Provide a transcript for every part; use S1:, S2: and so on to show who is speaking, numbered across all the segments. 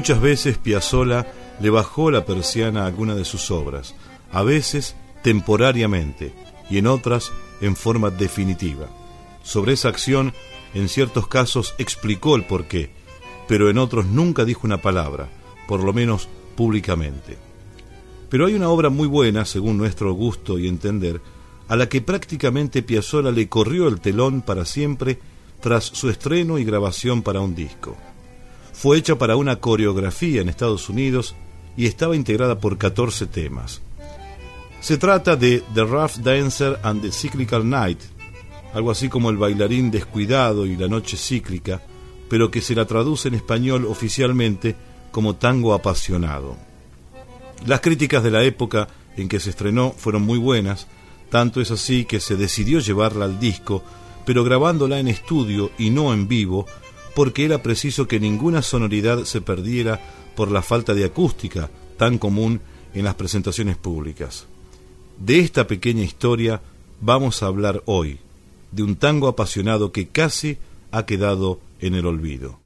S1: Muchas veces Piazzolla le bajó la persiana a alguna de sus obras, a veces temporariamente y en otras en forma definitiva. Sobre esa acción, en ciertos casos explicó el porqué, pero en otros nunca dijo una palabra, por lo menos públicamente. Pero hay una obra muy buena, según nuestro gusto y entender, a la que prácticamente Piazzolla le corrió el telón para siempre tras su estreno y grabación para un disco. Fue hecha para una coreografía en Estados Unidos y estaba integrada por 14 temas. Se trata de The Rough Dancer and the Cyclical Night, algo así como el bailarín descuidado y la noche cíclica, pero que se la traduce en español oficialmente como tango apasionado. Las críticas de la época en que se estrenó fueron muy buenas, tanto es así que se decidió llevarla al disco, pero grabándola en estudio y no en vivo, porque era preciso que ninguna sonoridad se perdiera por la falta de acústica tan común en las presentaciones públicas. De esta pequeña historia vamos a hablar hoy, de un tango apasionado que casi ha quedado en el olvido.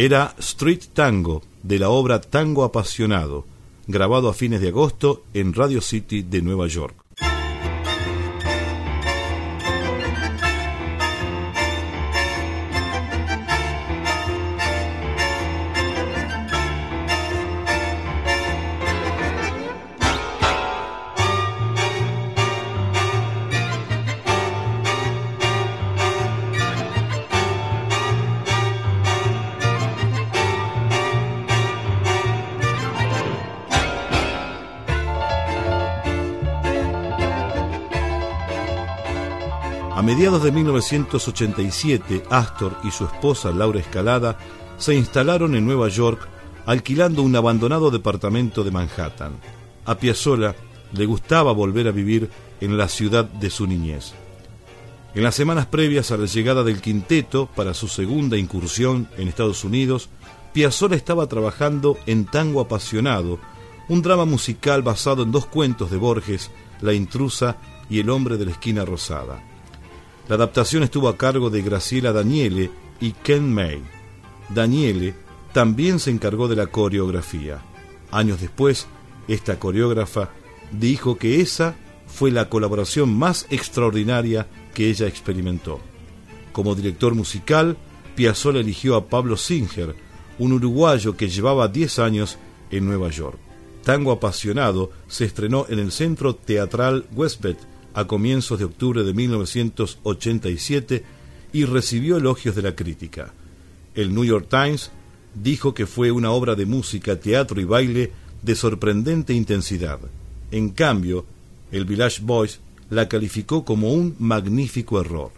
S1: Era Street Tango, de la obra Tango Apasionado, grabado a fines de agosto en Radio City de Nueva York. Mediados de 1987, Astor y su esposa Laura Escalada se instalaron en Nueva York alquilando un abandonado departamento de Manhattan. A Piazzolla le gustaba volver a vivir en la ciudad de su niñez. En las semanas previas a la llegada del quinteto para su segunda incursión en Estados Unidos, Piazzolla estaba trabajando en Tango Apasionado, un drama musical basado en dos cuentos de Borges, La intrusa y El hombre de la esquina rosada. La adaptación estuvo a cargo de Graciela Daniele y Ken May. Daniele también se encargó de la coreografía. Años después, esta coreógrafa dijo que esa fue la colaboración más extraordinaria que ella experimentó. Como director musical, Piazzolla eligió a Pablo Singer, un uruguayo que llevaba 10 años en Nueva York. Tango Apasionado se estrenó en el Centro Teatral Westbeth a comienzos de octubre de 1987 y recibió elogios de la crítica. El New York Times dijo que fue una obra de música, teatro y baile de sorprendente intensidad. En cambio, el Village Voice la calificó como un magnífico error.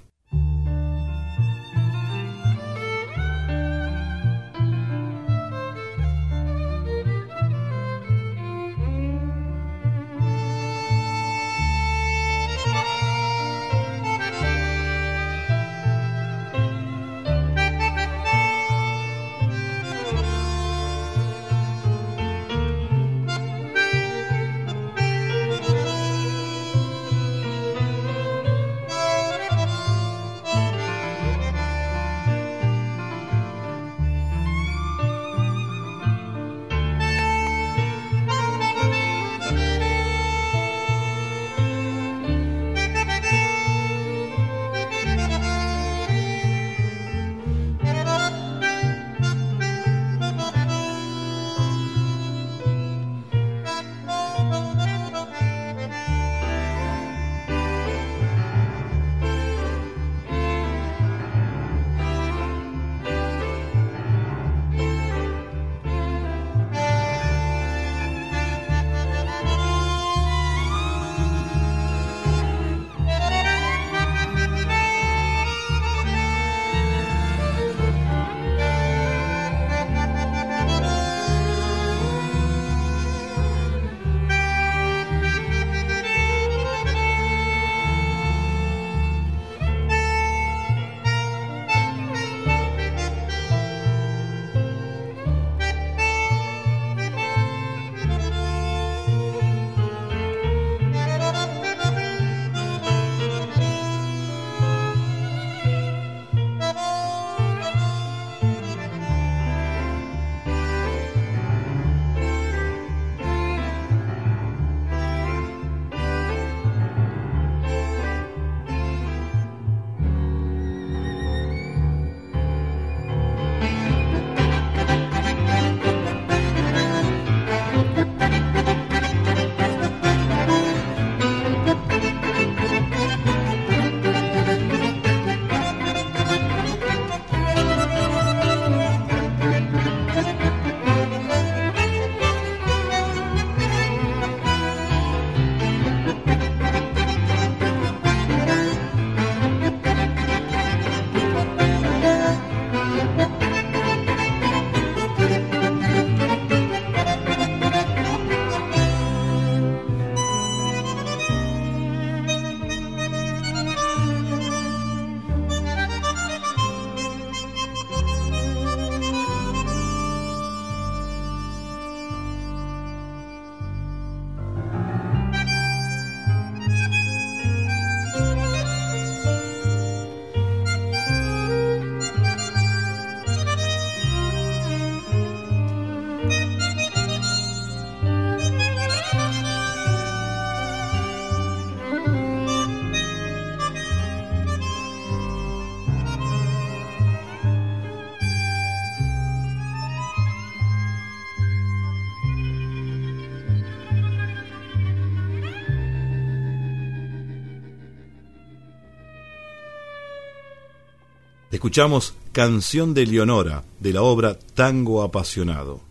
S1: Escuchamos Canción de Leonora de la obra Tango Apasionado.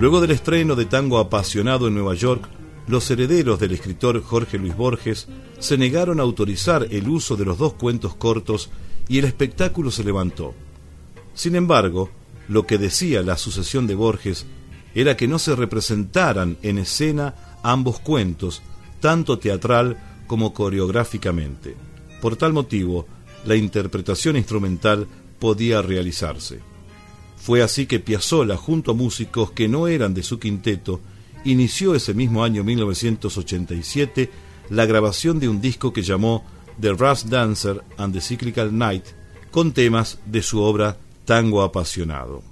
S1: Luego del estreno de Tango Apasionado en Nueva York, los herederos del escritor Jorge Luis Borges se negaron a autorizar el uso de los dos cuentos cortos y el espectáculo se levantó. Sin embargo, lo que decía la sucesión de Borges era que no se representaran en escena ambos cuentos, tanto teatral como coreográficamente. Por tal motivo, la interpretación instrumental podía realizarse. Fue así que Piazzolla, junto a músicos que no eran de su quinteto, inició ese mismo año 1987 la grabación de un disco que llamó The Rust Dancer and the Cyclical Night, con temas de su obra Tango Apasionado.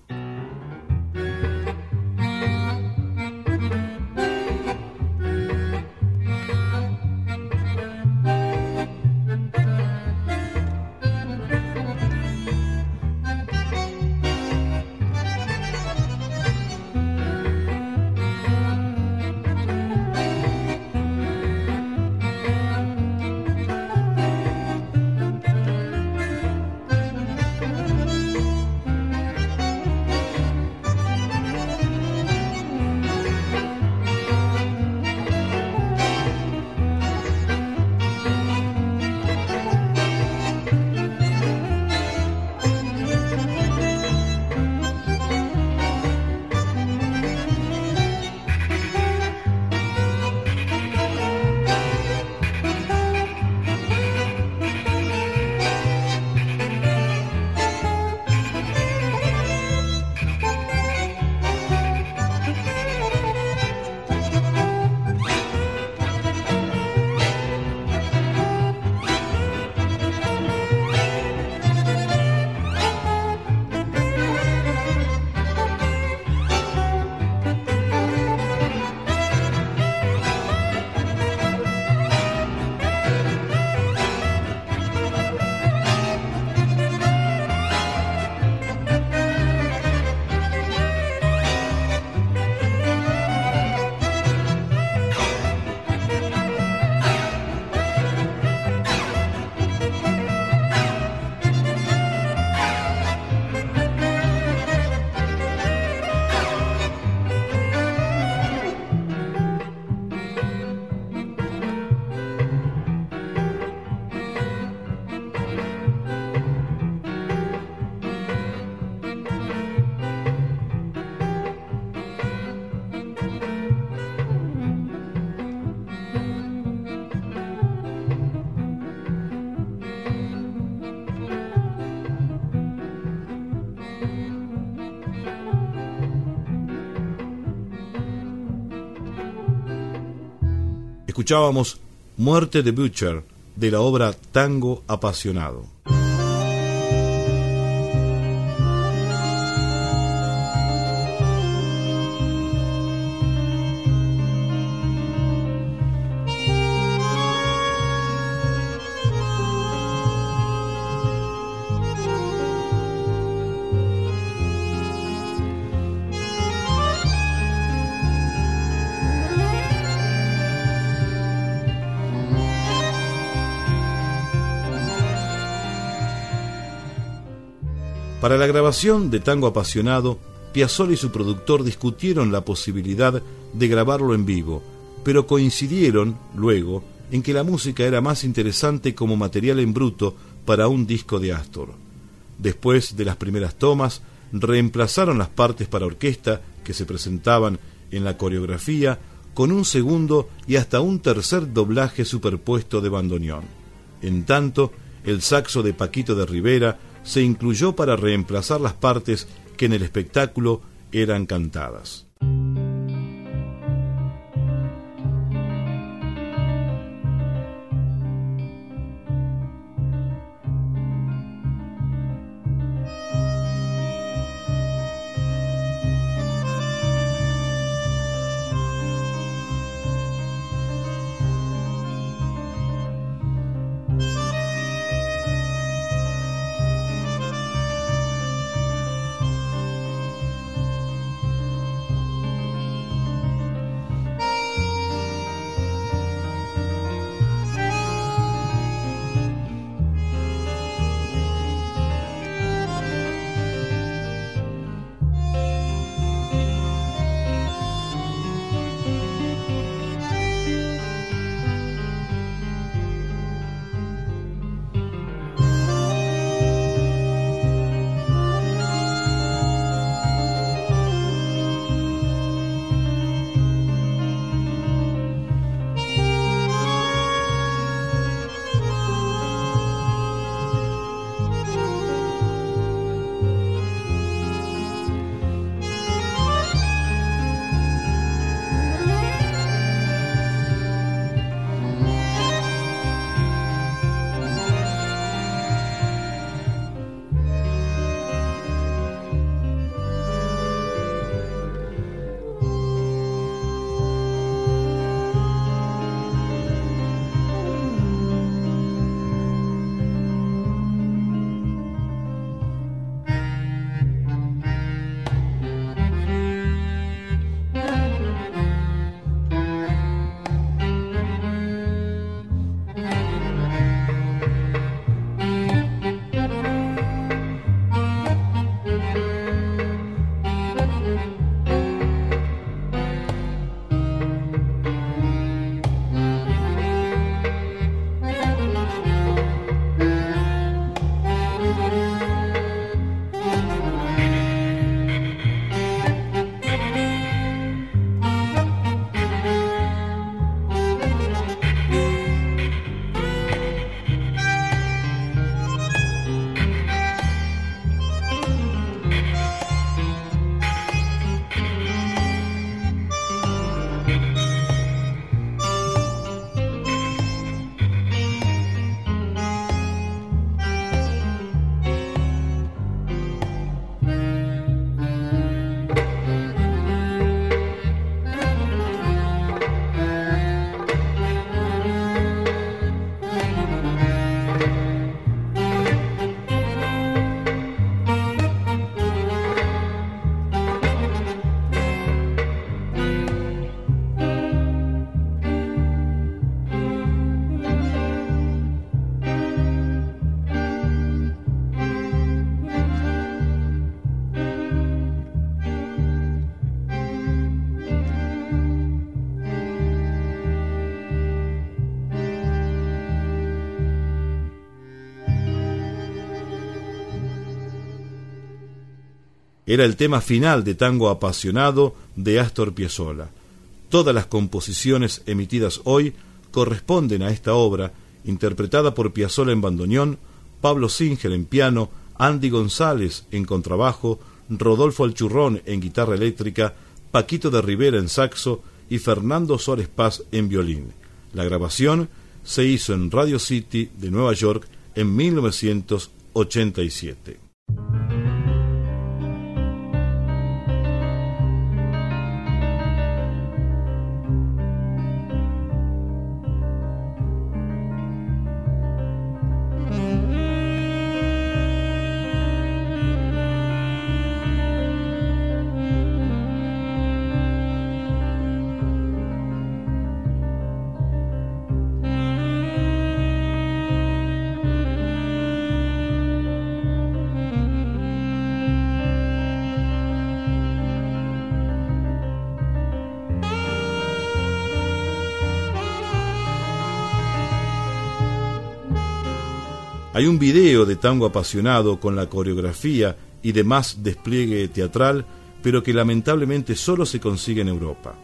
S1: Escuchábamos Muerte de Butcher de la obra Tango Apasionado. Para la grabación de Tango Apasionado, Piazzolla y su productor discutieron la posibilidad de grabarlo en vivo, pero coincidieron, luego, en que la música era más interesante como material en bruto para un disco de Astor. Después de las primeras tomas, reemplazaron las partes para orquesta que se presentaban en la coreografía con un segundo y hasta un tercer doblaje superpuesto de bandoneón. En tanto, el saxo de Paquito de Rivera se incluyó para reemplazar las partes que en el espectáculo eran cantadas. Era el tema final de Tango Apasionado de Astor Piazzolla. Todas las composiciones emitidas hoy corresponden a esta obra, interpretada por Piazzolla en bandoneón, Pablo Singer en piano, Andy González en contrabajo, Rodolfo Alchurrón en guitarra eléctrica, Paquito de Rivera en saxo y Fernando Suárez Paz en violín. La grabación se hizo en Radio City de Nueva York en 1987. Hay un video de tango apasionado con la coreografía y demás despliegue teatral, pero que lamentablemente solo se consigue en Europa.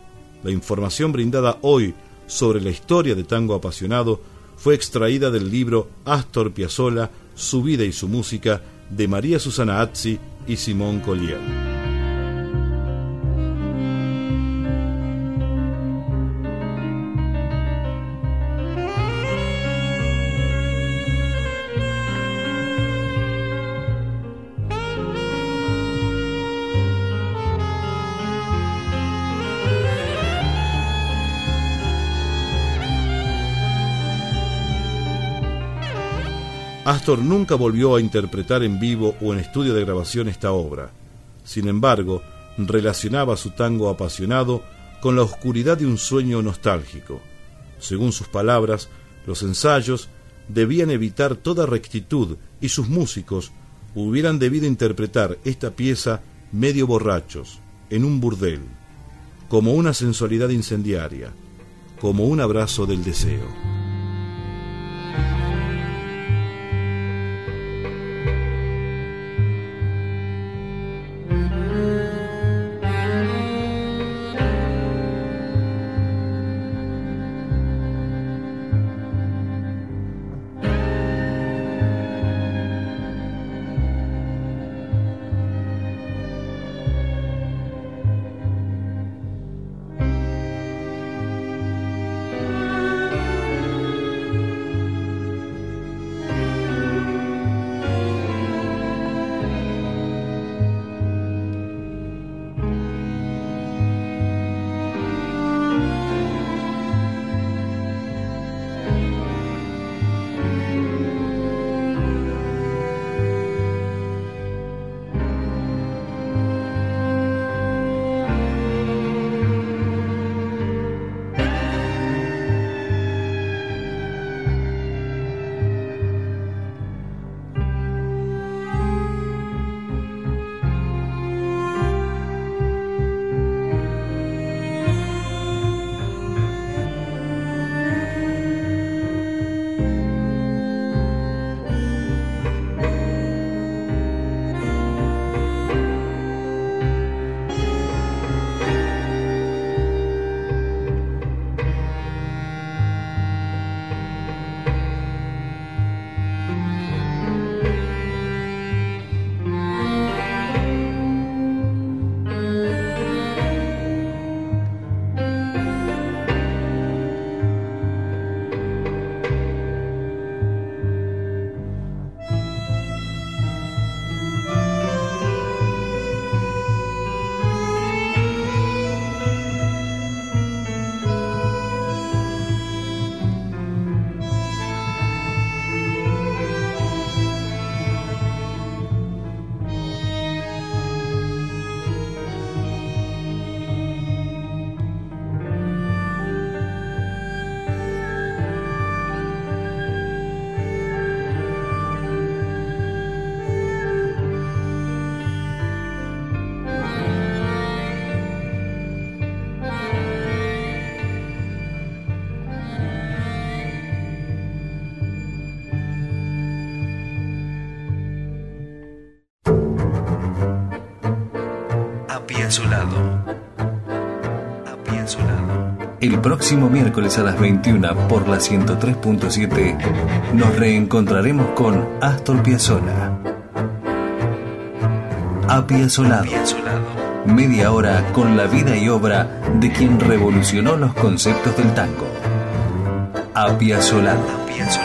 S1: La información brindada hoy sobre la historia de tango apasionado fue extraída del libro Astor Piazzolla, Su vida y su música de María Susana Azzi y Simón Collier. Astor nunca volvió a interpretar en vivo o en estudio de grabación esta obra. Sin embargo, relacionaba su tango apasionado con la oscuridad de un sueño nostálgico. Según sus palabras, los ensayos debían evitar toda rectitud y sus músicos hubieran debido interpretar esta pieza medio borrachos, en un burdel, como una sensualidad incendiaria, como un abrazo del deseo.
S2: El próximo miércoles a las 21 por la 103.7 nos reencontraremos con Astor Piazzolla. Apiazolado. Media hora con la vida y obra de quien revolucionó los conceptos del tango. Apiazolado. Apiazolado.